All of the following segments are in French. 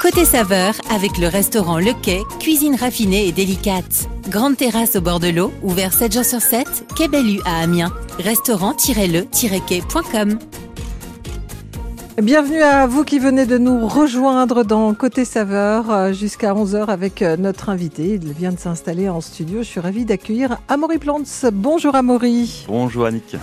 Côté saveur, avec le restaurant Le Quai, cuisine raffinée et délicate. Grande terrasse au bord de l'eau, ouvert 7 jours sur 7, Quai Bellu à Amiens. Restaurant-le-quai.com Bienvenue à vous qui venez de nous rejoindre dans Côté Saveur euh, jusqu'à 11h avec euh, notre invité. Il vient de s'installer en studio. Je suis ravie d'accueillir Amaury Plantz. Bonjour Amaury. Bonjour Annick.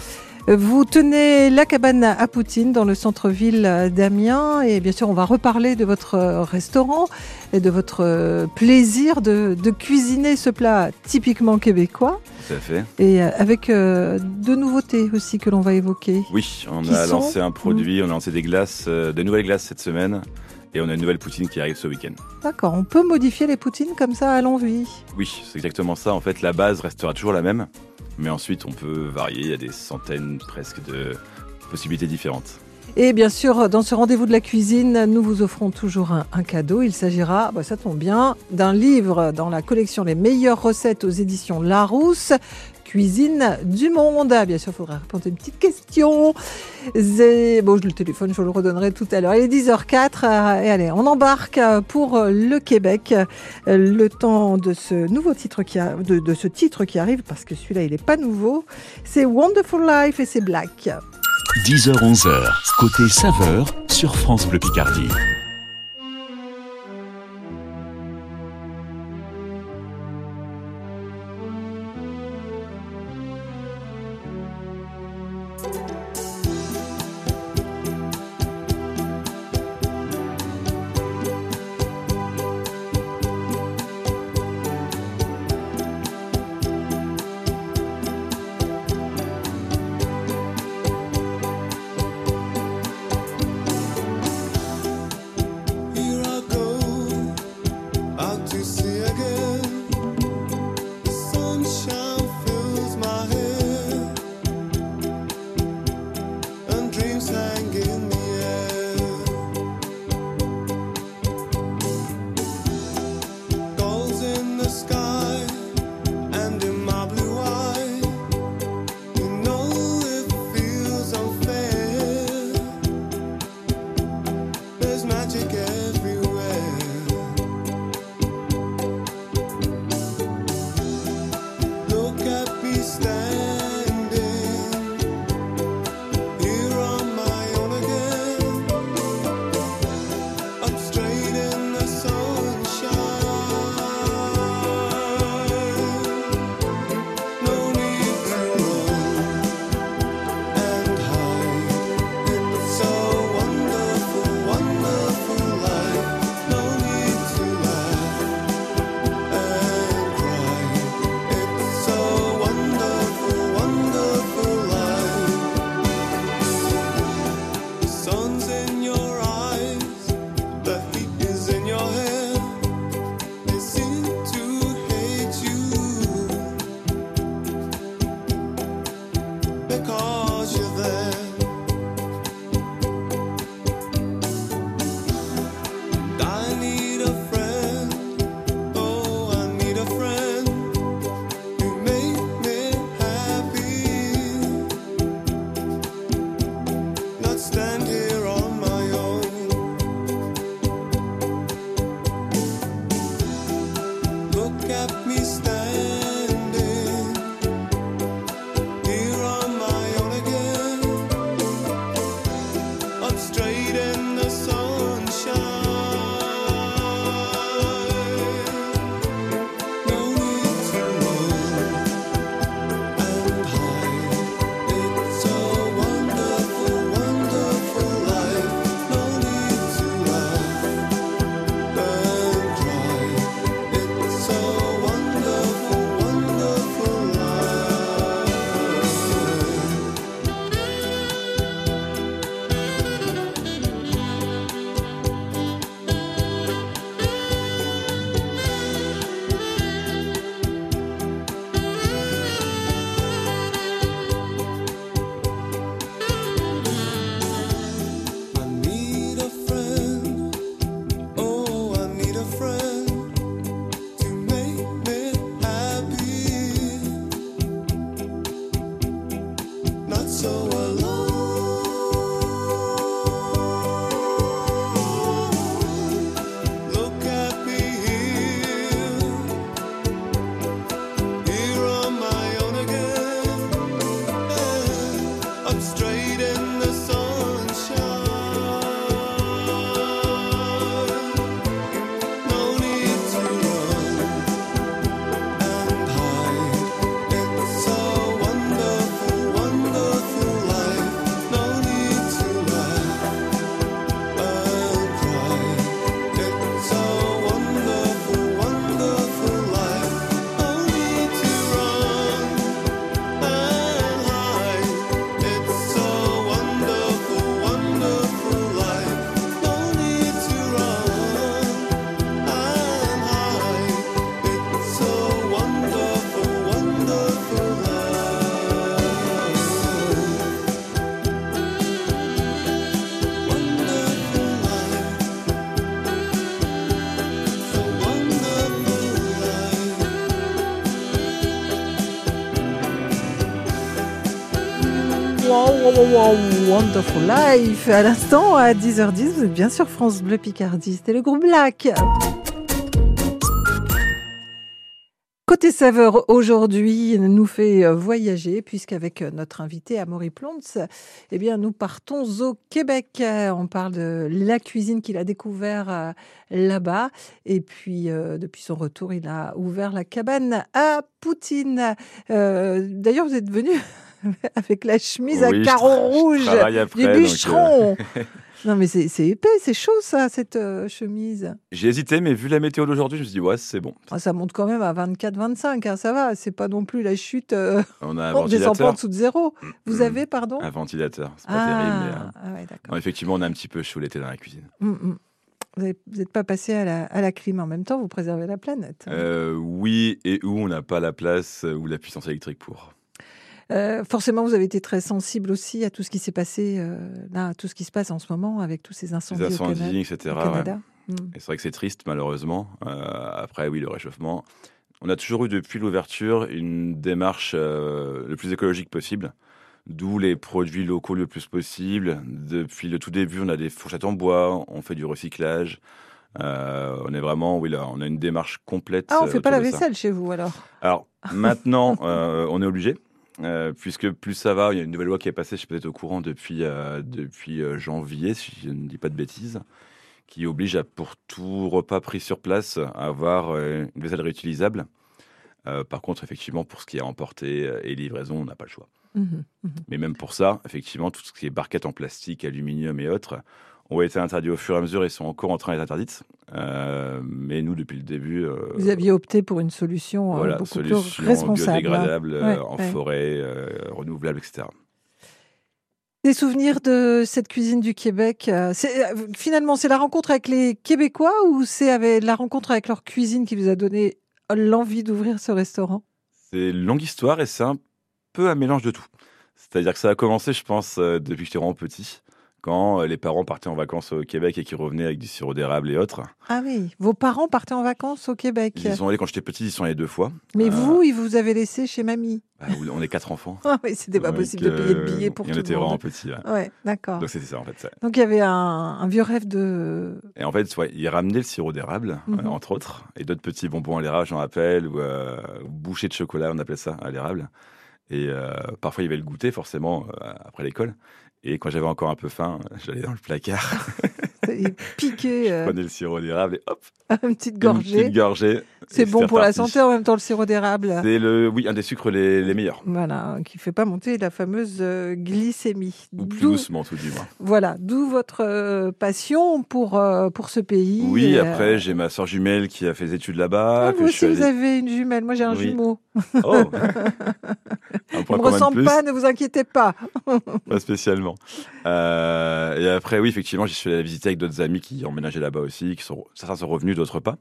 Vous tenez la cabane à Poutine dans le centre-ville d'Amiens et bien sûr on va reparler de votre restaurant et de votre plaisir de, cuisiner ce plat typiquement québécois. Tout à fait. Et avec euh, deux nouveautés aussi que l'on va évoquer. Oui, on a lancé un produit, on a lancé des glaces, euh, de nouvelles glaces cette semaine. Et on a une nouvelle poutine qui arrive ce week-end. D'accord, on peut modifier les poutines comme ça à l'envie Oui, c'est exactement ça. En fait, la base restera toujours la même. Mais ensuite, on peut varier. Il y a des centaines presque de possibilités différentes. Et bien sûr, dans ce rendez-vous de la cuisine, nous vous offrons toujours un, cadeau. Il s'agira, bah, ça tombe bien, d'un livre dans la collection Les meilleures recettes aux éditions Larousse cuisine du monde. Bien sûr, il faudra répondre à une petite question. Bon, je le téléphone, je le redonnerai tout à l'heure. Il est 10h04 euh, et allez, on embarque pour le Québec. Le temps de ce nouveau titre qui de ce titre qui arrive, parce que celui-là, il n'est pas nouveau. C'est Wonderful Life et c'est Black. 10h-11h, côté saveur sur France Bleu Picardie. Wow, wow, wonderful life. À l'instant, à 10h10, vous êtes bien sur France Bleu Picardie. C'était le groupe Black. Côté saveur aujourd'hui nous fait euh, voyager puisqu'avec euh, notre invité Amaury Plontz, eh bien nous partons au Québec. Euh, On parle de la cuisine qu'il a découvert là-bas et puis depuis son retour, il a ouvert la cabane à Poutine. D'ailleurs, vous êtes venu avec la chemise Oui, à carreaux rouges du après, donc, euh, bûcheron. non mais c'est épais, c'est chaud ça, cette euh, chemise. J'ai hésité, mais vu la météo d'aujourd'hui, je me suis dit, ouais, c'est bon. Ah, ça monte quand même à 24-25, hein, ça va. C'est pas non plus la chute. euh, On a un on descend pas en dessous de zéro. Vous avez, pardon Un ventilateur, c'est pas terrible. Mais, euh, ah ouais, non, effectivement, on a un petit peu chaud l'été dans la cuisine. Vous n'êtes pas passé à la, à la clim en même temps, vous préservez la planète. hein. Euh, oui, et où on n'a pas la place ou la puissance électrique pour. Euh, forcément, vous avez été très sensible aussi à tout ce qui s'est passé euh, là, à tout ce qui se passe en ce moment avec tous ces incendies, Les au Cana- incendies, etc. au ouais. Canada. Mm. Et c'est vrai que c'est triste, malheureusement. Euh, après, oui, le réchauffement. On a toujours eu, depuis l'ouverture, une démarche le plus écologique possible. D'où les produits locaux le plus possible. Depuis le tout début, on a des fourchettes en bois, on fait du recyclage. Euh, on est vraiment, oui, là, on a une démarche complète. Ah, on euh, fait pas la ça. vaisselle chez vous alors Alors maintenant, euh, on est obligé, euh, puisque plus ça va, il y a une nouvelle loi qui est passée, je suis peut-être au courant depuis, euh, depuis euh, janvier, si je ne dis pas de bêtises, qui oblige à, pour tout repas pris sur place à avoir une vaisselle réutilisable. Euh, par contre, effectivement, pour ce qui est emporté et livraison, on n'a pas le choix. Mhm. Mais même pour ça, effectivement, tout ce qui est barquettes en plastique, aluminium et autres ont été interdits au fur et à mesure et sont encore en train d'être interdites. Euh, mais nous, depuis le début, euh, Vous aviez opté pour une solution euh, voilà, beaucoup solution plus responsable. hein. biodégradable, Ouais, en ouais. forêt, renouvelable, etc. Des souvenirs de cette cuisine du Québec Finalement, c'est la rencontre avec les Québécois ou c'est la rencontre avec leur cuisine qui vous a donné l'envie d'ouvrir ce restaurant? C'est une longue histoire et c'est un peu un mélange de tout. C'est-à-dire que ça a commencé, je pense, depuis que j'étais vraiment petit, quand euh, les parents partaient en vacances au Québec et qui revenaient avec du sirop d'érable et autres. Ah oui, vos parents partaient en vacances au Québec. Ils sont allés quand j'étais petit, ils sont allés deux fois. Mais Euh, vous, ils vous avaient laissé chez mamie. bah, on est quatre enfants. Ah oui, c'était pas Donc, possible de payer le euh, billet pour tout on était le vraiment monde. petits. ouais. Ouais, d'accord. Donc c'était ça en fait. ça. Donc il y avait un, un vieux rêve de. Et en fait, ouais, ils ramenaient le sirop d'érable, Mhm. euh, entre autres, et d'autres petits bonbons à l'érable, j'en rappelle, ou euh, bouchées de chocolat, on appelait ça, à l'érable. Et euh, parfois, il y avait le goûter, forcément, euh, après l'école. Et quand j'avais encore un peu faim, j'allais dans le placard, et piquer je euh, prenais le sirop d'érable et hop, une petite une gorgée. petite gorgée. C'est bon pour la santé en même temps le sirop d'érable. C'est le, oui, un des sucres les, les meilleurs. Voilà, qui fait pas monter la fameuse euh, glycémie. Ou plus doucement, tout du moins. Voilà, d'où votre euh, passion pour, pour ce pays. Oui, après, j'ai ma soeur jumelle qui a fait des études là-bas. ah, vous aussi, vous avez une jumelle. Moi, j'ai un Oui. jumeau. Oh ne me ressemble pas, ne vous inquiétez pas. Pas spécialement. Euh, et après, oui, effectivement, j'y suis allé la visiter avec d'autres amis qui emménageaient là-bas aussi, qui sont, certains sont revenus, d'autres pas.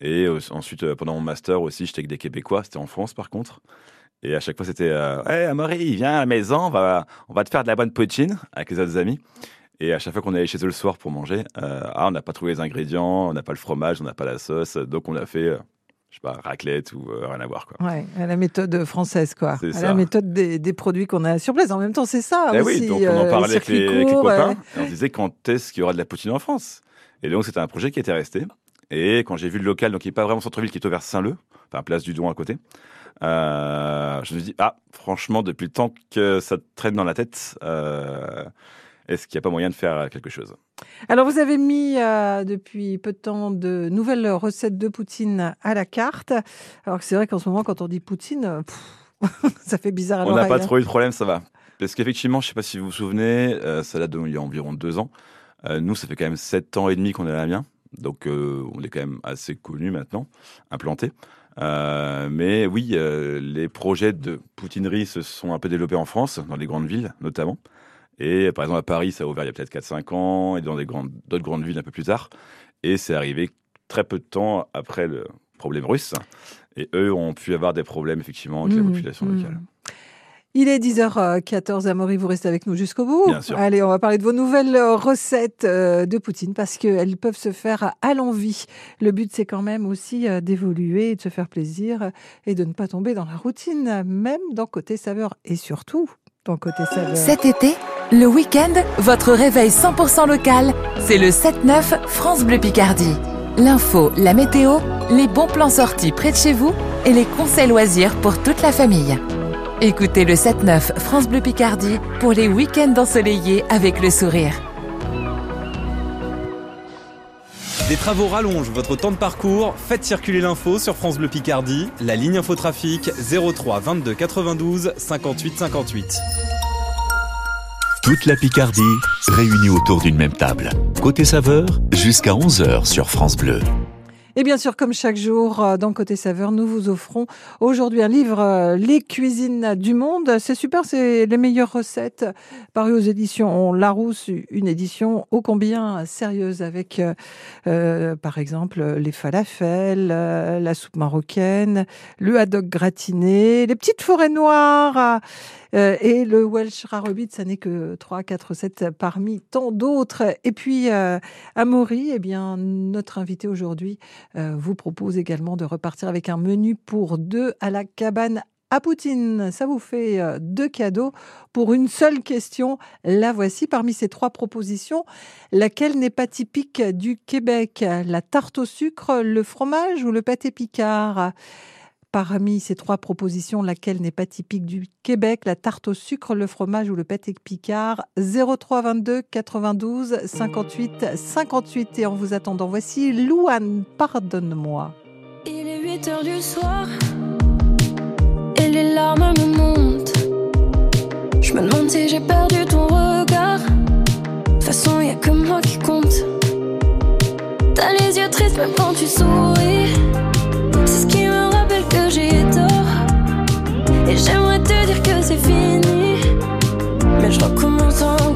Et euh, ensuite, euh, pendant mon master aussi, j'étais avec des Québécois, c'était en France par contre. Et à chaque fois, c'était euh, Hey, Amaury, viens à la maison, on va, on va te faire de la bonne poutine avec les autres amis. Et à chaque fois qu'on allait chez eux le soir pour manger, euh, ah, on n'a pas trouvé les ingrédients, on n'a pas le fromage, on n'a pas la sauce, donc on a fait, euh, je sais pas, raclette ou euh, rien à voir. Quoi. Ouais, à la méthode française, quoi. C'est À ça. la méthode des, des produits qu'on a sur place. En même temps, c'est ça Eh aussi. oui, donc on en euh, parlait avec les, circuits avec les courts, copains. euh, et on se disait quand est-ce qu'il y aura de la poutine en France? Et donc c'était un projet qui était resté. Et quand j'ai vu le local, donc qui n'est pas vraiment centre-ville, qui est ouvert Saint-Leu, enfin place du Don à côté, euh, je me suis dit, ah, franchement, depuis le temps que ça traîne dans la tête, euh, est-ce qu'il n'y a pas moyen de faire quelque chose? Alors, vous avez mis euh, depuis peu de temps de nouvelles recettes de poutine à la carte. Alors que c'est vrai qu'en ce moment, quand on dit poutine, euh, pff, ça fait bizarre à On n'a pas hein. trop eu de problème, ça va. Parce qu'effectivement, je ne sais pas si vous vous souvenez, euh, ça date d'il y a environ deux ans. Euh, nous, ça fait quand même sept ans et demi qu'on est à l'Amiens. Donc, euh, on est quand même assez connu maintenant, implanté. Euh, mais oui, euh, les projets de poutinerie se sont un peu développés en France, dans les grandes villes notamment. Et par exemple, à Paris, ça a ouvert il y a peut-être 4-5 ans, et dans grandes- d'autres grandes villes un peu plus tard. Et c'est arrivé très peu de temps après le problème russe. Et eux ont pu avoir des problèmes, effectivement, avec la Mmh, population mmh. locale. Il est 10h14, Amaury, vous restez avec nous jusqu'au bout. Bien sûr. Allez, on va parler de vos nouvelles euh, recettes euh, de poutine parce qu'elles peuvent se faire à l'envie. Le but, c'est quand même aussi euh, d'évoluer, de se faire plaisir et de ne pas tomber dans la routine, même dans Côté Saveur. Et surtout, Cet été, le week-end, votre réveil 100% local, c'est le 7-9 France Bleu Picardie. L'info, la météo, les bons plans sortis près de chez vous et les conseils loisirs pour toute la famille. Écoutez le 7-9 France Bleu Picardie pour les week-ends ensoleillés avec le sourire. Des travaux rallongent votre temps de parcours. Faites circuler l'info sur France Bleu Picardie. La ligne infotrafic 03 22 92 58 58. Toute la Picardie réunie autour d'une même table. Côté saveur, jusqu'à 11h sur France Bleu. Et bien sûr, comme chaque jour, euh, dans Côté Saveur, nous vous offrons aujourd'hui un livre, euh, Les cuisines du monde. C'est super, c'est les meilleures recettes paru aux éditions Larousse, une édition ô combien sérieuse avec, euh, par exemple, les falafels, la soupe marocaine, le haddock gratiné, les petites forêts noires. Et le Welsh Rarebit, ça n'est que 3, 4 recettes parmi tant d'autres. Et puis, euh, Amaury, eh bien, notre invité aujourd'hui vous propose également de repartir avec un menu pour deux à la cabane à Poutine. Ça vous fait deux cadeaux pour une seule question. La voici parmi ces trois propositions. Laquelle n'est pas typique du Québec? La tarte au sucre, le fromage ou le pâté picard? Parmi ces trois propositions, laquelle n'est pas typique du Québec? La tarte au sucre, le fromage ou le pâté picard? 03 22 92 58 58. Et en vous attendant, voici Louane, pardonne-moi. Il est 8 heures du soir et les larmes me montent. Je me demande si j'ai perdu ton regard. De toute façon, y a que moi qui compte. T'as les yeux tristes même quand tu souris. Mais je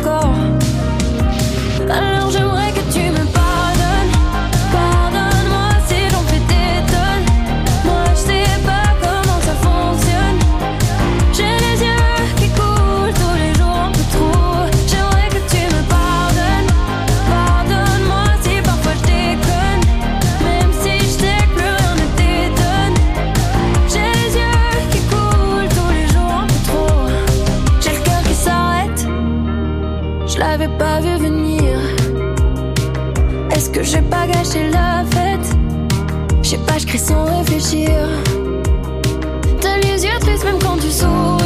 réfléchir. T'as les yeux tristes même quand tu souris.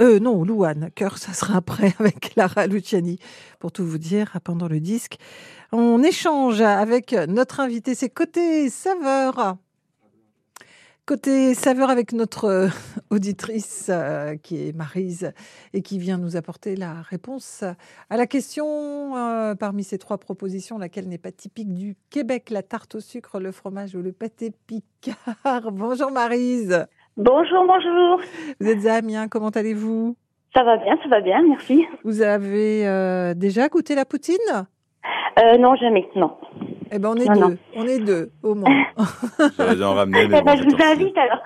Euh, non, Louane, cœur, ça sera après avec Lara Luciani. Pour tout vous dire, pendant le disque, on échange avec notre invité, c'est côté saveur. Côté saveur avec notre euh, auditrice euh, qui est Marise et qui vient nous apporter la réponse à la question euh, parmi ces trois propositions, laquelle n'est pas typique du Québec, la tarte au sucre, le fromage ou le pâté picard. Bonjour Marise. Bonjour, bonjour. Vous êtes à Amiens, comment allez-vous? Ça va bien, ça va bien, merci. Vous avez euh, déjà goûté la poutine? Euh, non, jamais, non. Eh ben on est Non, deux, non. on est deux au moins. J'aurais dû en ramener, mais Eh bon, ben, je vous invite alors.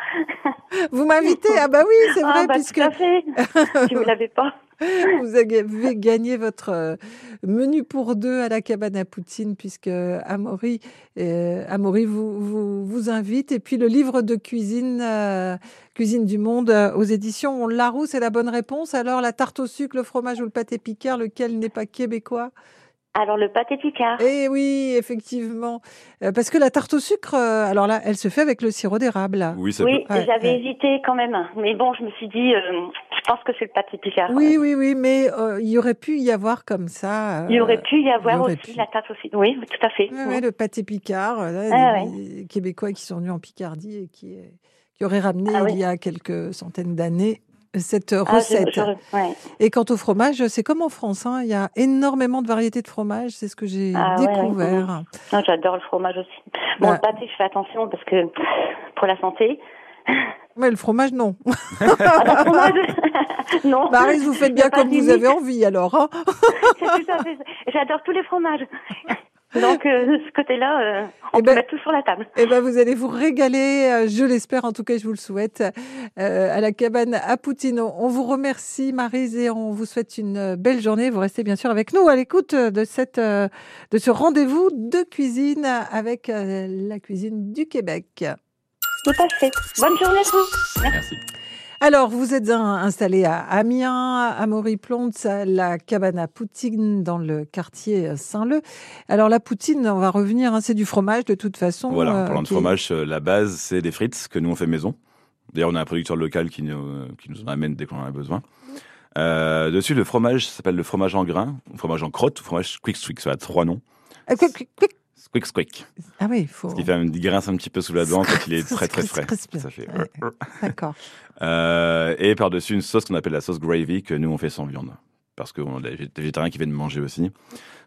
Vous m'invitez? Ah bah oui, c'est ah, vrai, bah, puisque tout à fait. si vous l'avez pas. Vous avez gagné votre euh, menu pour deux à la cabane à Poutine, puisque Amaury, euh, Amaury vous, vous, vous invite. Et puis le livre de cuisine, euh, Cuisine du Monde, aux éditions Larousse, c'est la bonne réponse. Alors la tarte au sucre, le fromage ou le pâté picard, lequel n'est pas québécois? Alors, le pâté picard. Eh oui, effectivement. Euh, parce que la tarte au sucre, euh, alors là, elle se fait avec le sirop d'érable. Oui, ça Oui, peut. Ouais, j'avais ouais. hésité quand même. Mais bon, je me suis dit, euh, je pense que c'est le pâté picard. Oui, oui, oui, mais euh, il y aurait pu y avoir comme ça. euh, Il y aurait pu y avoir aussi pu. la tarte aussi. Oui, tout à fait. Ouais, ouais, le pâté Picard, là, Ah, des, des Québécois qui sont venus en Picardie et qui, qui auraient ramené Ah, oui. il y a quelques centaines d'années cette Ah, recette. je- ouais. Et quant au fromage, c'est comme en France, hein, il y a énormément de variétés de fromage, c'est ce que j'ai Ah, ouais, ouais, découvert. Non, J'adore le fromage aussi. Bon, Bah. le pâté, je fais attention parce que pour la santé. Mais le fromage, non. Ah, le fromage Non. Marise, vous faites bien comme vous avez envie alors. hein. J'adore tous les fromages. Donc, euh, de ce côté-là, euh, on Eh peut ben- mettre tout sur la table. Eh ben, vous allez vous régaler, euh, je l'espère, en tout cas, je vous le souhaite, euh, à la cabane à Poutine. On vous remercie, Marise, et on vous souhaite une belle journée. Vous restez bien sûr avec nous à l'écoute de, cette, de ce rendez-vous de cuisine avec la cuisine du Québec. Tout à fait. Bonne journée à vous. Merci. Alors, vous êtes installé à Amiens, à Maury-Plonte, à la cabane à Poutine, dans le quartier Saint-Leu. Alors, la poutine, on va revenir, hein, c'est du fromage de toute façon. Voilà, en euh, parlant de fromage, euh, la base, c'est des frites que nous on fait maison. D'ailleurs, on a un producteur local qui nous, qui nous en amène dès qu'on en a besoin. Euh, dessus, le fromage s'appelle le fromage en grain, ou fromage en crotte, ou fromage quick squick. Ça a trois noms. Quick, quick, quick. Squick squick. Ah oui, il faut. Ce qui fait il grince un petit peu sous la dent quand il est très très frais. Ça fait. Ouais. D'accord. Euh, et par-dessus, une sauce qu'on appelle la sauce gravy que nous on fait sans viande. Parce qu'on a des vég- des végétariens qui viennent manger aussi.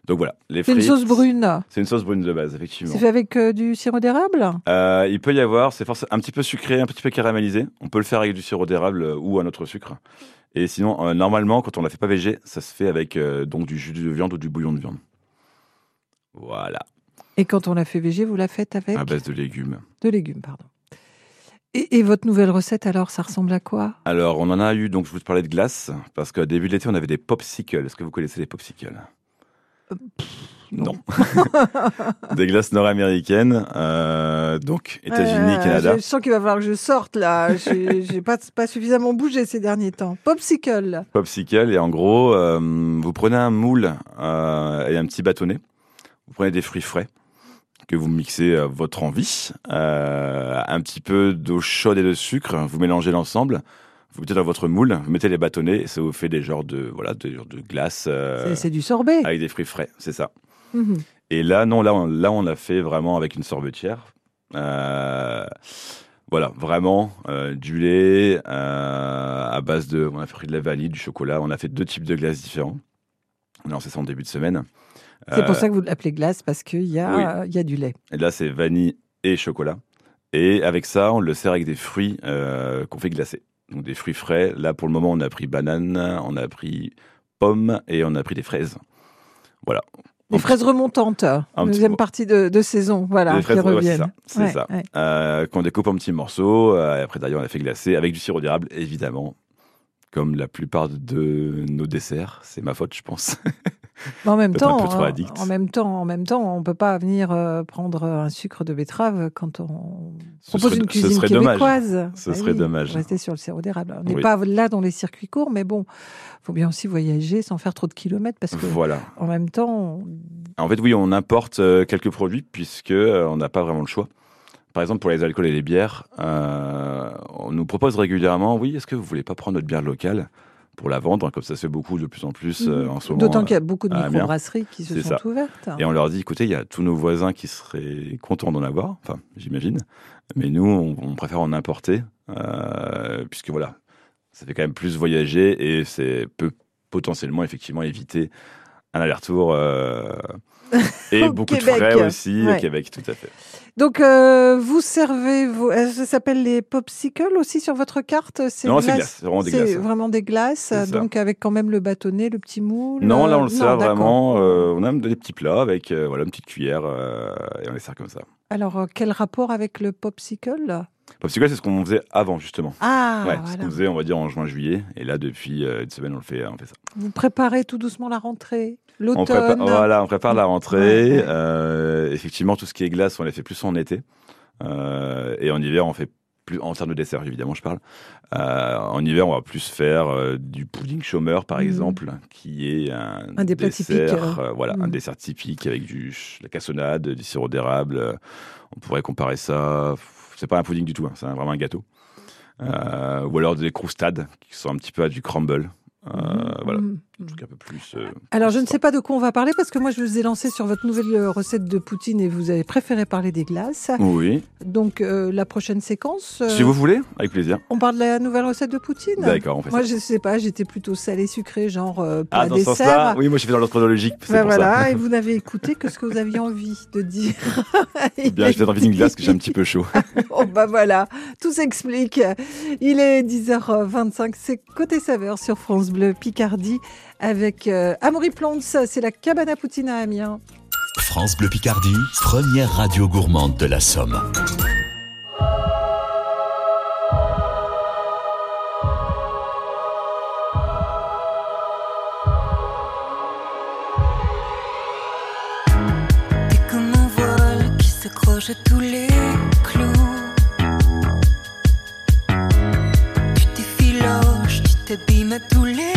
Donc voilà, les C'est une sauce brune. C'est une sauce brune de base, effectivement. C'est fait avec euh, du sirop d'érable? Euh, il peut y avoir, c'est forcément un petit peu sucré, un petit peu caramélisé. On peut le faire avec du sirop d'érable euh, ou un autre sucre. Et sinon, euh, normalement, quand on la fait pas végé, ça se fait avec euh, donc du jus de viande ou du bouillon de viande. Voilà, Et quand on la fait végé, vous la faites avec à base de légumes. de légumes, pardon. Et, et votre nouvelle recette, alors, ça ressemble à quoi? Alors, on en a eu, donc je vous parlais de glace, parce qu'au début de l'été, on avait des popsicles. Est-ce que vous connaissez les popsicles? Non. des glaces nord-américaines, euh, donc États-Unis, Euh, Canada. Je sens qu'il va falloir que je sorte, là. J'ai pas, pas suffisamment bougé ces derniers temps. Popsicle. Popsicle, et en gros, euh, vous prenez un moule euh, et un petit bâtonnet. Vous prenez des fruits frais que vous mixez à votre envie, euh, un petit peu d'eau chaude et de sucre, vous mélangez l'ensemble, vous mettez dans votre moule, vous mettez les bâtonnets, et ça vous fait des genres de voilà, des genres de glace euh, C'est- du sorbet. avec des fruits frais, c'est ça. Mhm. Et là, non, là, on, là, on l'a fait vraiment avec une sorbetière. Euh, voilà, vraiment euh, du lait euh, à base de, on a fait de la vanille, du chocolat. On a fait deux types de glaces différents. On a lancé ça en début de semaine. C'est pour Euh, ça que vous l'appelez glace, parce qu'il y, a, oui. y a du lait. Et là, c'est vanille et chocolat. Et avec ça, on le sert avec des fruits euh, qu'on fait glacer. Donc des fruits frais. Là, pour le moment, on a pris banane, on a pris pomme et on a pris des fraises. Voilà. Les En fraises remontantes, petit deuxième peu. partie de, de saison, voilà, Des fraises, qui ouais, c'est reviennent. ça, c'est Ouais, ça. ouais. Euh, qu'on découpe en petits morceaux. euh, et après, d'ailleurs, on a fait glacer avec du sirop d'érable, évidemment. Comme la plupart de nos desserts. C'est ma faute, je pense. En même temps, addict. en même temps, en même temps, on peut pas venir euh, prendre un sucre de betterave quand on Ce propose serait- une ce cuisine serait dommage. québécoise. Ce serait oui, dommage. Rester sur le sirop d'érable. On n'est Oui. pas là dans les circuits courts, mais bon, faut bien aussi voyager sans faire trop de kilomètres parce que Voilà. en même temps, on- En fait, oui, on importe euh, quelques produits puisque euh, on n'a pas vraiment le choix. Par exemple, pour les alcools et les bières, euh, on nous propose régulièrement, oui, est-ce que vous voulez pas prendre notre bière locale? Pour la vendre, comme ça se fait beaucoup de plus en plus euh, en ce moment. D'autant qu'il y a beaucoup de microbrasseries qui se sont ça. ouvertes. Et on leur dit, écoutez, il y a tous nos voisins qui seraient contents d'en avoir, enfin, j'imagine, mais nous, on, on préfère en importer, euh, puisque voilà, ça fait quand même plus voyager et c'est peut potentiellement, effectivement, éviter un aller-retour euh, et Au beaucoup Québec. de frais aussi Ouais. au Québec, tout à fait. Donc, euh, vous servez, vous, euh, ça s'appelle les popsicles aussi sur votre carte? C'est Non, c'est glace, c'est vraiment des C'est glaces. vraiment des glaces, C'est ça. donc avec quand même le bâtonnet, le petit moule. Non, là, on le sert vraiment, euh, on a des petits plats avec euh, voilà, une petite cuillère et on les sert comme ça. Alors, quel rapport avec le popsicle? Popsicle, c'est ce qu'on faisait avant, justement. Ah, ouais, ce qu'on faisait, on va dire, en juin-juillet. Et là, depuis euh, une semaine, on le fait, on fait ça. Vous préparez tout doucement la rentrée, On l'automne. prépare, voilà, on prépare la rentrée. Ouais. Euh, effectivement, tout ce qui est glace, on les fait plus en été. Euh, et en hiver, on fait plus, en termes de dessert, évidemment, je parle. En hiver, on va plus faire du pudding chômeur, par Mhm. exemple, qui est un, Un des dessert, voilà, un Mhm. dessert typique avec du, la cassonade, du sirop d'érable. On pourrait comparer ça. C'est pas un pudding du tout, hein, c'est vraiment un gâteau. Euh, ou alors des croustades qui sont un petit peu à du crumble. Euh, Voilà, Mhm. Un truc un peu plus. euh, Alors, je ne sais pas de quoi on va parler parce que moi, je vous ai lancé sur votre nouvelle euh, recette de poutine et vous avez préféré parler des glaces. Oui. Donc, euh, la prochaine séquence, euh, Si vous voulez, avec plaisir. on parle de la nouvelle recette de poutine D'accord, on fait Moi, ça. je sais pas, j'étais plutôt salé sucré, genre euh, Ah, dans ce sens-là dessert. Oui, moi je suis dans l'ordre chronologique, Ben voilà, et vous n'avez écouté que ce que vous aviez envie de dire. Il Bien, j'étais envie d'une glace que j'ai un petit peu chaud. Oh bah voilà, tout s'explique. Il est 10h25, c'est Côté Saveur sur France Bleu Picardie avec euh, Amaury c'est la cabane à poutine à Amiens. France Bleu Picardie, première radio gourmande de la Somme. À tous les clous. Tu t'effiloches, tu t'abîmes à tous les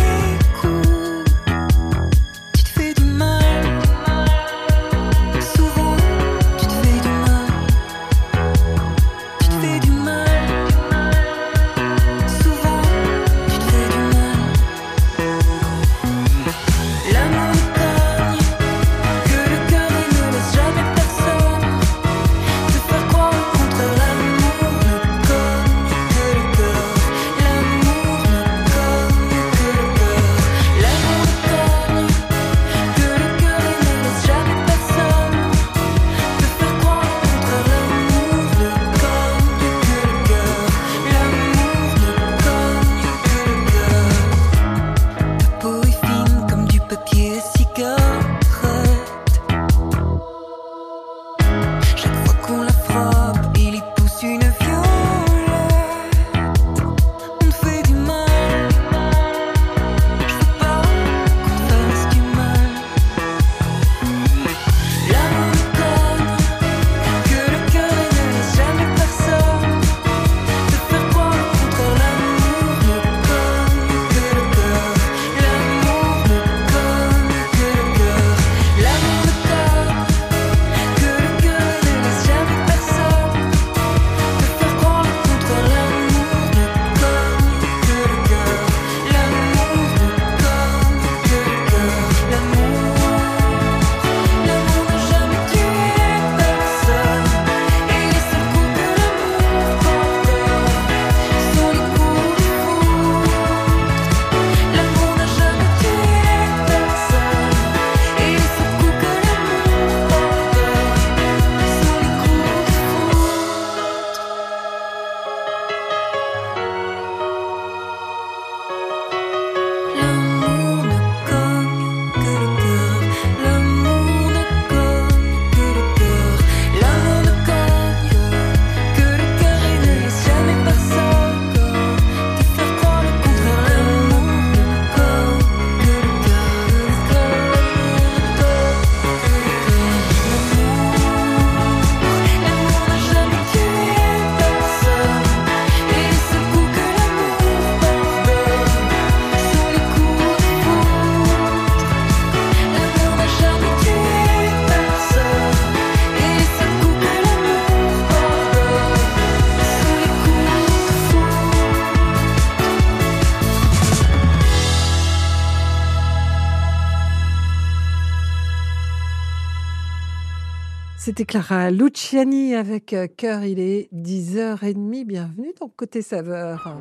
C'était Clara Luciani avec euh, Cœur, il est 10h30. Bienvenue dans Côté Saveur.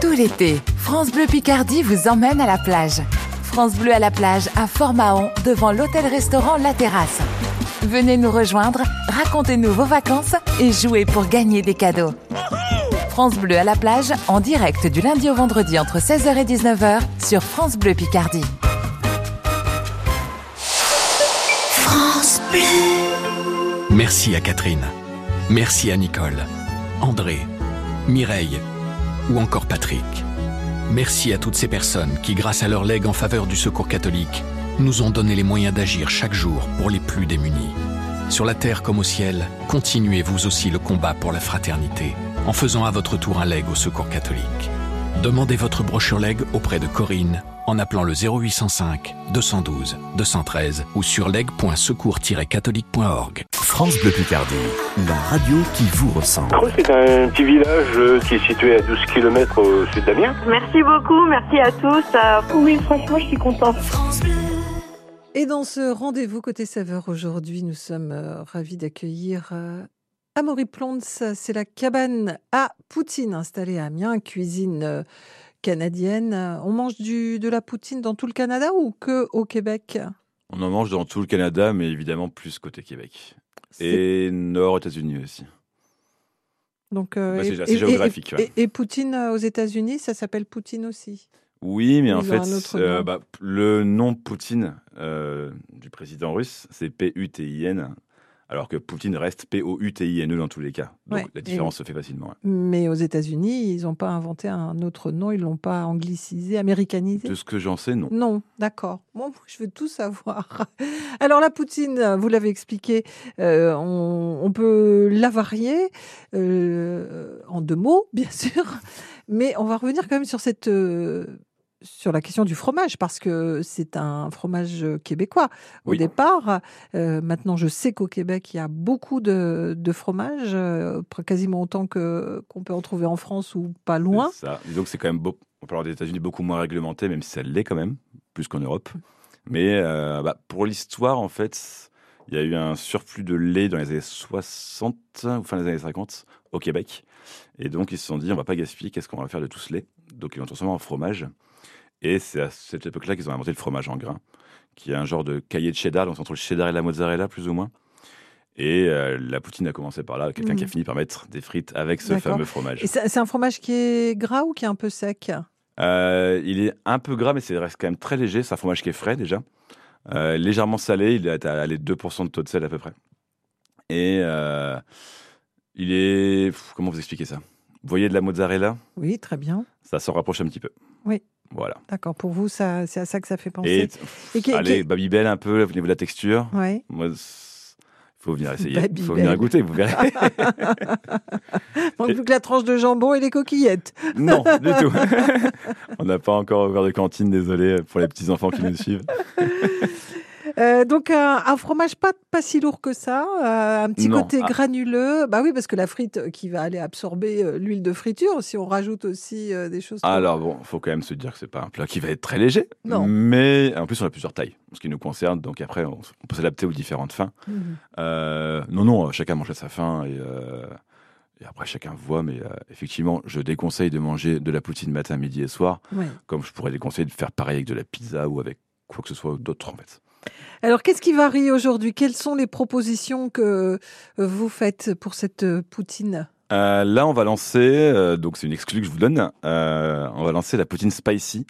Tout l'été, France Bleu Picardie vous emmène à la plage. France Bleu à la plage à Fort-Mahon devant l'hôtel-restaurant La Terrasse. Venez nous rejoindre, racontez-nous vos vacances et jouez pour gagner des cadeaux. France Bleu à la plage en direct du lundi au vendredi entre 16h et 19h sur France Bleu Picardie. Merci à Catherine. Merci à Nicole, André, Mireille ou encore Patrick. Merci à toutes ces personnes qui, grâce à leur legs en faveur du secours catholique, nous ont donné les moyens d'agir chaque jour pour les plus démunis. Sur la terre comme au ciel, continuez vous aussi le combat pour la fraternité en faisant à votre tour un leg au secours catholique. Demandez votre brochure leg auprès de Corinne en appelant le 0805 212 213 ou sur leg.secours-catholique.org. France Bleu Picardie, la radio qui vous ressemble. Creux, c'est un petit village euh, qui est situé à 12 km au sud d'Amiens. Merci beaucoup, merci à tous. Euh, Oui, franchement, je suis contente. Et dans ce rendez-vous Côté Saveur aujourd'hui, nous sommes euh, ravis d'accueillir Amaury Plons. C'est la cabane à poutine installée à Amiens, cuisine euh, canadienne. On mange du, de la poutine dans tout le Canada ou que au Québec? On en mange dans tout le Canada, mais évidemment plus côté Québec. Et nord États-Unis aussi. Donc, euh, Bah, c'est et- géographique, Et, ouais. et- et Poutine euh, aux États-Unis, ça s'appelle Poutine aussi? Oui, mais en Ils fait, euh, bah, le nom Poutine euh, du président russe, c'est P-U-T-I-N, alors que Poutine reste P-O-U-T-I-N-E dans tous les cas. Donc Ouais, la et- différence se fait facilement. ouais. Mais aux États-Unis, ils n'ont pas inventé un autre nom, ils l'ont pas anglicisé, américanisé? De ce que j'en sais, non. Non, d'accord. Bon, je veux tout savoir. Alors la poutine, vous l'avez expliqué, euh, on, on peut la varier euh, en deux mots, bien sûr, mais on va revenir quand même sur cette euh, sur la question du fromage parce que c'est un fromage québécois au Oui. départ. Euh, maintenant, je sais qu'au Québec, il y a beaucoup de, de fromages, euh, quasiment autant que qu'on peut en trouver en France ou pas loin. C'est Ça. Disons que c'est quand même, beau, on parle des États-Unis, beaucoup moins réglementé, même si ça l'est quand même, plus qu'en Europe. Mais euh, bah, pour l'histoire, en fait, il y a eu un surplus de lait dans les années 60 ou fin des années 50 au Québec. Et donc, ils se sont dit, on va pas gaspiller, qu'est-ce qu'on va faire de tout ce lait? Donc, ils l'ont transformé en fromage. Et c'est à cette époque-là qu'ils ont inventé le fromage en grains, qui est un genre de cahier de cheddar, donc entre le cheddar et la mozzarella, plus ou moins. Et euh, la poutine a commencé par là, quelqu'un qui a Mhm. fini par mettre des frites avec ce fameux fromage. Et c'est c'est un fromage qui est gras ou qui est un peu sec? Euh, il est un peu gras, mais c'est reste quand même très léger. C'est un fromage qui est frais déjà. Euh, légèrement salé, il est à les 2% de taux de sel à peu près. Et euh, il est. pff, Comment vous expliquer ça? Vous voyez de la mozzarella? Oui, très bien. Ça s'en rapproche un petit peu. Oui. Voilà. D'accord. Pour vous, c'est à ça que ça fait Et, penser. Et qui- allez, qui- Babybel un peu au niveau de la texture. Ouais. Moi, c'est- faut venir essayer. Il faut venir goûter, vous verrez. Manque plus que la tranche de jambon et les coquillettes. non, du tout. On n'a pas encore ouvert de cantine, désolé pour les petits enfants qui nous suivent. Euh, donc un, un fromage pas, pas si lourd que ça, euh, un petit Non. côté Ah. granuleux. Bah oui, parce que la frite euh, qui va aller absorber l'huile de friture, si on rajoute aussi euh, des choses. comme- Alors bon, faut quand même se dire que c'est pas un plat qui va être très léger. Non. Mais en plus, on a plusieurs tailles, ce qui nous concerne. Donc après, on, on peut s'adapter aux différentes faim. Mhm. Non, non, chacun mange à sa faim et, et après chacun voit. Mais euh, effectivement, je déconseille de manger de la poutine matin, midi et soir, Ouais. comme je pourrais déconseiller de faire pareil avec de la pizza ou avec quoi que ce soit d'autre en fait. Alors qu'est-ce qui varie aujourd'hui? Quelles sont les propositions que euh, vous faites pour cette euh, poutine? Euh, là, on va lancer, donc c'est une exclue que je vous donne, on va lancer la poutine spicy.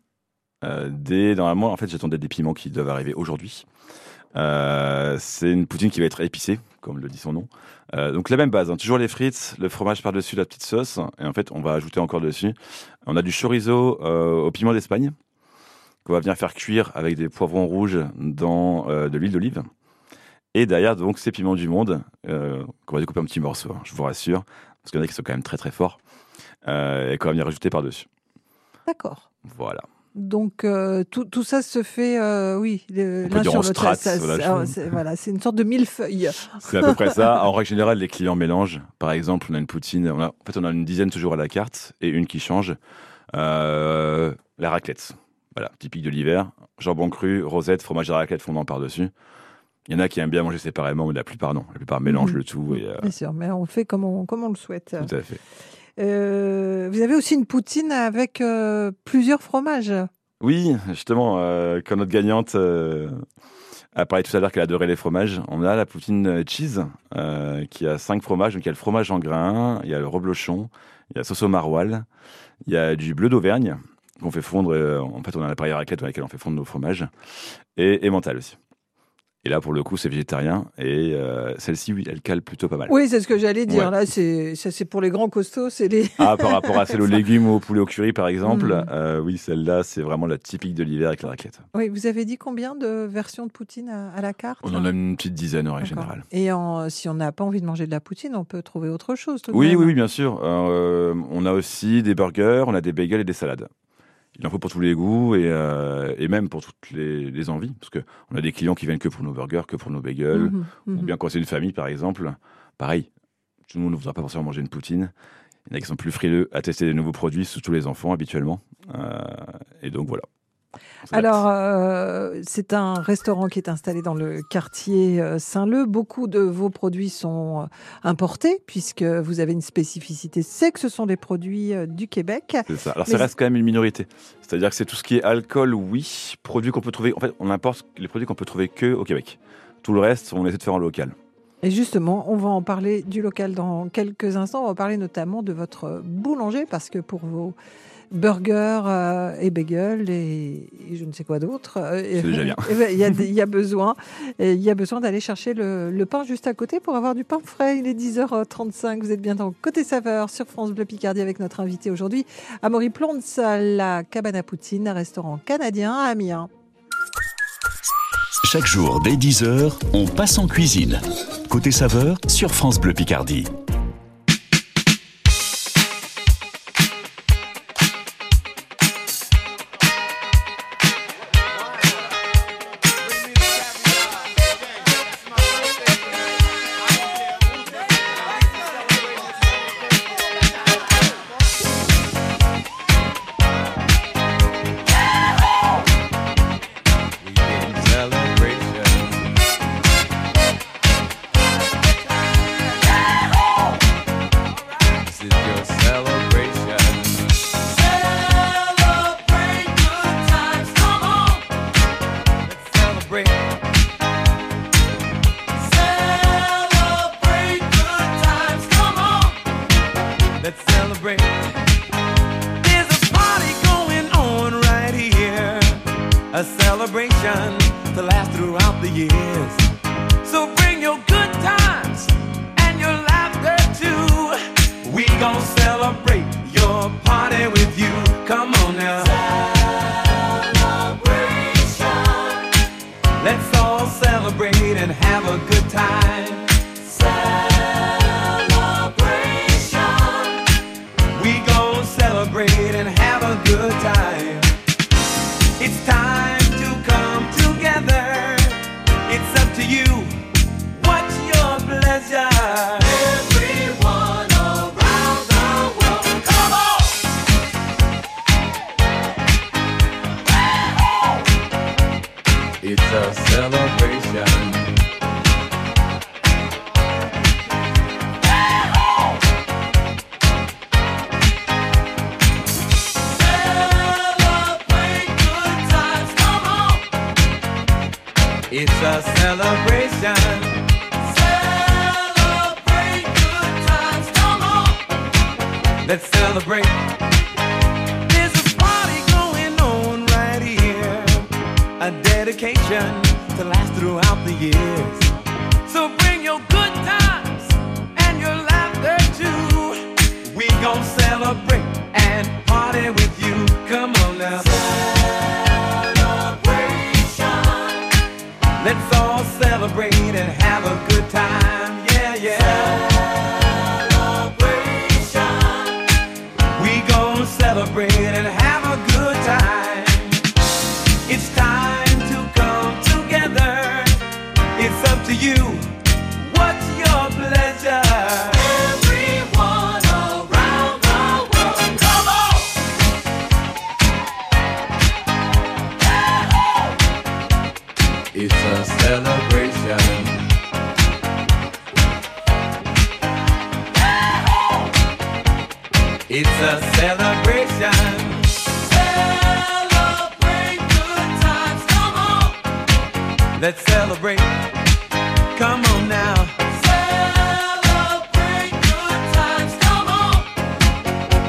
Dès, normalement, en fait, j'attendais des piments qui doivent arriver aujourd'hui. C'est une poutine qui va être épicée, comme le dit son nom. Donc la même base, hein, toujours les frites, le fromage par-dessus, la petite sauce. Et en fait, on va ajouter encore dessus. On a du chorizo au piment d'Espagne, qu'on va venir faire cuire avec des poivrons rouges dans euh, de l'huile d'olive. Et derrière, donc, ces piments du monde, euh, qu'on va découper en petits morceaux, hein, je vous rassure, parce qu'il y en a qui sont quand même très très forts, euh, et qu'on va venir rajouter par-dessus. D'accord. Voilà. Donc euh, tout, tout ça se fait, euh, oui, l'un sur l'autre. voilà, je- c'est voilà, c'est une sorte de millefeuille. C'est à peu près ça. En règle générale, les clients mélangent. Par exemple, on a une poutine, on a, en fait, on a une dizaine toujours à la carte et une qui change. Euh, la raclette. Voilà, typique de l'hiver. Jambon cru, rosette, fromage de raclette fondant par-dessus. Il y en a qui aiment bien manger séparément, mais la plupart non. La plupart mélangent Mhm. le tout. Et, euh, Bien sûr, mais on fait comme on, comme on le souhaite. tout à fait. Euh, vous avez aussi une poutine avec euh, plusieurs fromages. Oui, justement, quand notre gagnante a parlé tout à l'heure qu'elle adorait les fromages, on a la poutine cheese qui a cinq fromages. Donc il y a le fromage en grains, il y a le reblochon, il y a la sauce au maroilles, il y a du bleu d'Auvergne qu'on fait fondre. euh, en fait, on a un appareil à raclette dans lequel on fait fondre nos fromages et, et mental aussi. Et là, pour le coup, c'est végétarien et euh, celle-ci, oui, elle cale plutôt pas mal. Oui, c'est ce que j'allais dire. Ouais. Là, c'est ça, c'est pour les grands costauds. C'est les. Ah, par rapport à celle aux légumes ou au poulet au curry, par exemple, Mhm. euh, oui, celle-là, c'est vraiment la typique de l'hiver avec la raclette. Oui, vous avez dit combien de versions de poutine à, à la carte On en a une petite dizaine en règle générale. Et en- si on n'a pas envie de manger de la poutine, on peut trouver autre chose. tout Oui, même. oui, oui, bien sûr. Euh, on a aussi des burgers, on a des bagels et des salades. Il en faut pour tous les goûts et, euh, et même pour toutes les, les envies. Parce que on a des clients qui viennent que pour nos burgers, que pour nos bagels. Mhm, Ou mhm. bien quand c'est une famille, par exemple, pareil. Tout le monde ne voudra pas forcément manger une poutine. Il y en a qui sont plus frileux à tester des nouveaux produits, surtout les enfants habituellement. Euh, et donc voilà. Alors, euh, c'est un restaurant qui est installé dans le quartier euh, Saint-Leu. Beaucoup de vos produits sont euh, importés, puisque vous avez une spécificité, c'est que ce sont des produits du Québec. C'est ça. Alors Mais ça reste quand même une minorité. C'est-à-dire que c'est tout ce qui est alcool, oui, produits qu'on peut trouver. En fait, on importe les produits qu'on peut trouver que au Québec. Tout le reste, on essaie de faire en local. Et justement, on va en parler du local dans quelques instants. On va parler notamment de votre boulanger, parce que pour vos burgers euh, et bagels et, et je ne sais quoi d'autre, euh, C'est déjà bien. il y, a y besoin, et il y a besoin d'aller chercher le, le pain juste à côté pour avoir du pain frais. Il est 10h35. Vous êtes bien dans Côté Saveur sur France Bleu Picardie avec notre invité aujourd'hui, Amaury Plonce, à la Cabane à Poutine, un restaurant canadien à Amiens. Chaque jour, dès 10h, on passe en cuisine. Côté saveur sur France Bleu Picardie. Let's celebrate. There's a party going on right here. A dedication to last throughout the years. So bring your good times and your laughter too. We gon' celebrate and party with you. Come on now. Let's all celebrate and have a good time. Yeah, yeah.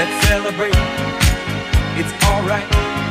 Let's celebrate. It's alright.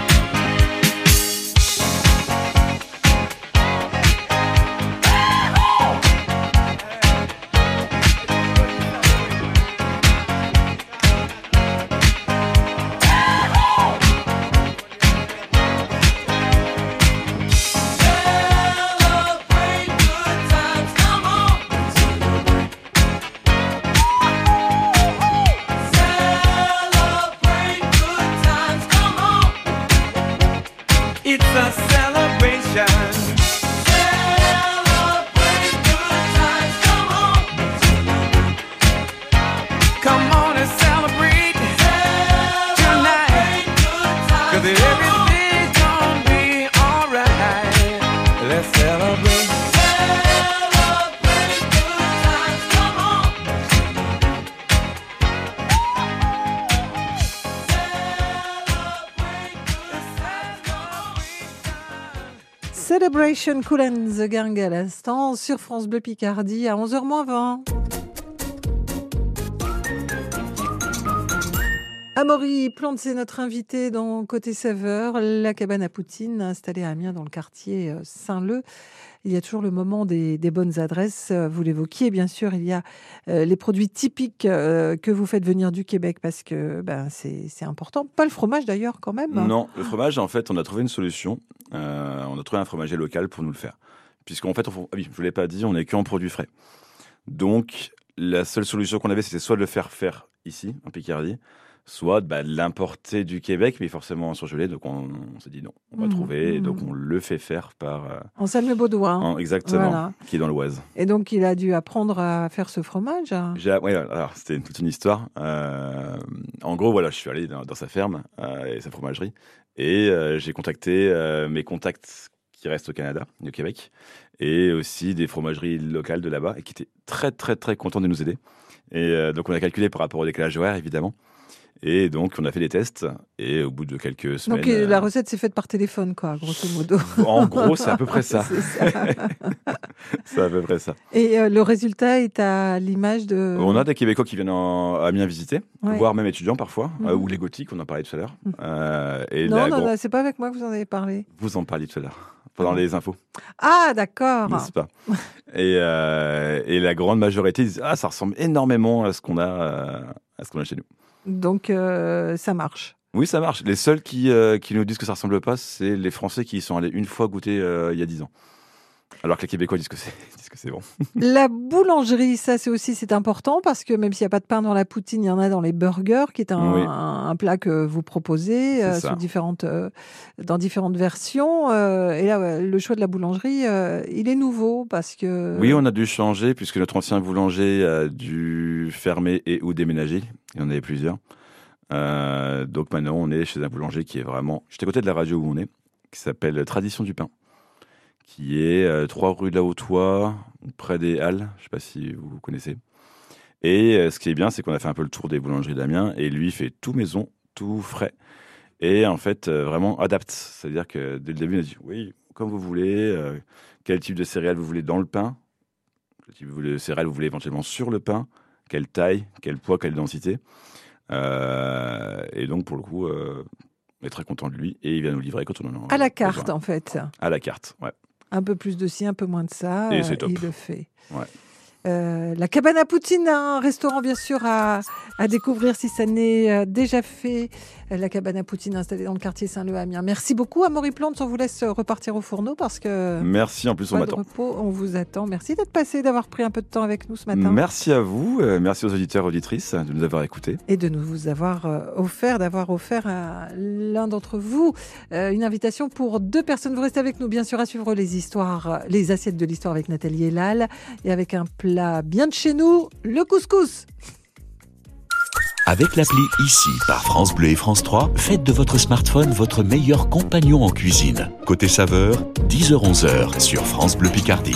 Celebration Cool and the Gang à l'instant sur France Bleu Picardie à 11h 20. Amaury Plante, c'est notre invité dans Côté Saveur, la cabane à Poutine installée à Amiens dans le quartier euh, Saint-Leu. Il y a toujours le moment des, bonnes adresses. Euh, Vous l'évoquiez, bien sûr, il y a euh, les produits typiques euh, que vous faites venir du Québec parce que ben, c'est important. Pas le fromage d'ailleurs, quand même. Non, le fromage, en fait, on a trouvé une solution. On a trouvé un fromager local pour nous le faire. Puisqu'en fait, ah oui, je ne vous l'ai pas dit, on n'est qu'en produits frais. Donc, la seule solution qu'on avait, c'était soit de le faire faire ici, en Picardie, soit bah, de l'importer du Québec, mais forcément en surgelé. Donc, on, on s'est dit non, on va Mhm, trouver. Et donc, mhm. on le fait faire par. euh, En Salme-Baudoin. en- exactement, Voilà. qui est dans l'Oise. Et donc, il a dû apprendre à faire ce fromage. J'ai- ouais, alors c'était toute une histoire. Euh, en gros, voilà, je suis allé dans, dans sa ferme euh, et sa fromagerie et euh, j'ai contacté mes contacts qui restent au Canada, au Québec, et aussi des fromageries locales de là-bas et qui étaient très très très contents de nous aider. Et donc on a calculé par rapport au décalage horaire évidemment. Et donc on a fait des tests et au bout de quelques semaines. Donc, euh, euh, la recette s'est faite par téléphone, quoi, grosso modo. En gros, c'est à peu près ça. C'est ça. à peu près ça. Et euh, le résultat est à l'image de. On a des Québécois qui viennent en, à Amiens visiter, Ouais. voire même étudiants parfois, Mhm. euh, ou les gothiques, on en parlait tout à l'heure. Et non, la non, non, c'est pas avec moi que vous en avez parlé. Vous en parliez tout à l'heure, pendant les infos, Ah, d'accord. n'est-ce pas? Et, euh, et la grande majorité disent Ah, ça ressemble énormément à ce qu'on a, à ce qu'on a chez nous. Donc, euh, ça marche. Oui, ça marche. Les seuls qui, euh, qui nous disent que ça ressemble pas, c'est les Français qui y sont allés une fois goûter euh, il y a 10 ans. Alors que les Québécois disent que c'est bon. La boulangerie, ça c'est aussi c'est important parce que même s'il n'y a pas de pain dans la poutine, il y en a dans les burgers, qui est un, Oui. un- un plat que vous proposez euh, ça. sous différentes, euh, dans différentes versions. euh, et là, ouais, le choix de la boulangerie, il est nouveau parce que. Oui, on a dû changer puisque notre ancien boulanger a dû fermer et ou déménager. Il y en avait plusieurs. Donc maintenant, on est chez un boulanger qui est vraiment juste à côté de la radio où on est, qui s'appelle Tradition du Pain, qui est euh, 3 rue de la Hautois, près des Halles. Je ne sais pas si vous connaissez. Et euh, ce qui est bien, c'est qu'on a fait un peu le tour des boulangeries d'Amiens et lui fait tout maison, tout frais. Et en fait, euh, vraiment adapte. C'est-à-dire que dès le début, il a dit oui, comme vous voulez, euh, quel type de céréales vous voulez dans le pain, quel type de céréales vous voulez éventuellement sur le pain, quelle taille, quel poids, quelle densité. Euh, et donc, pour le coup, euh, on est très content de lui et il vient nous livrer quand on en a À la besoin. carte, en fait. À la carte, ouais. Un peu plus de ci, un peu moins de ça. Et euh. Il le fait. Ouais. Euh, la cabane à Poutine, un restaurant bien sûr à, à découvrir si ça n'est euh, déjà fait. Euh, La cabane à Poutine installée dans le quartier Saint-Leu à Amiens. Merci beaucoup à Maury Plante. On vous laisse repartir au fourneau parce que Merci, en plus, on repos, vous attend. Merci d'être passé, d'avoir pris un peu de temps avec nous ce matin. Merci à vous, euh, merci aux auditeurs et auditrices de nous avoir écoutés. et de nous vous avoir offert, d'avoir offert à l'un d'entre vous euh, une invitation pour deux personnes. Vous restez avec nous, bien sûr, à suivre les histoires, les assiettes de l'histoire avec Nathalie Elal et avec un plat bien de chez nous, le couscous. Avec l'appli ICI par France Bleu et France 3, faites de votre smartphone votre meilleur compagnon en cuisine. Côté saveur, 10h-11h sur France Bleu Picardie.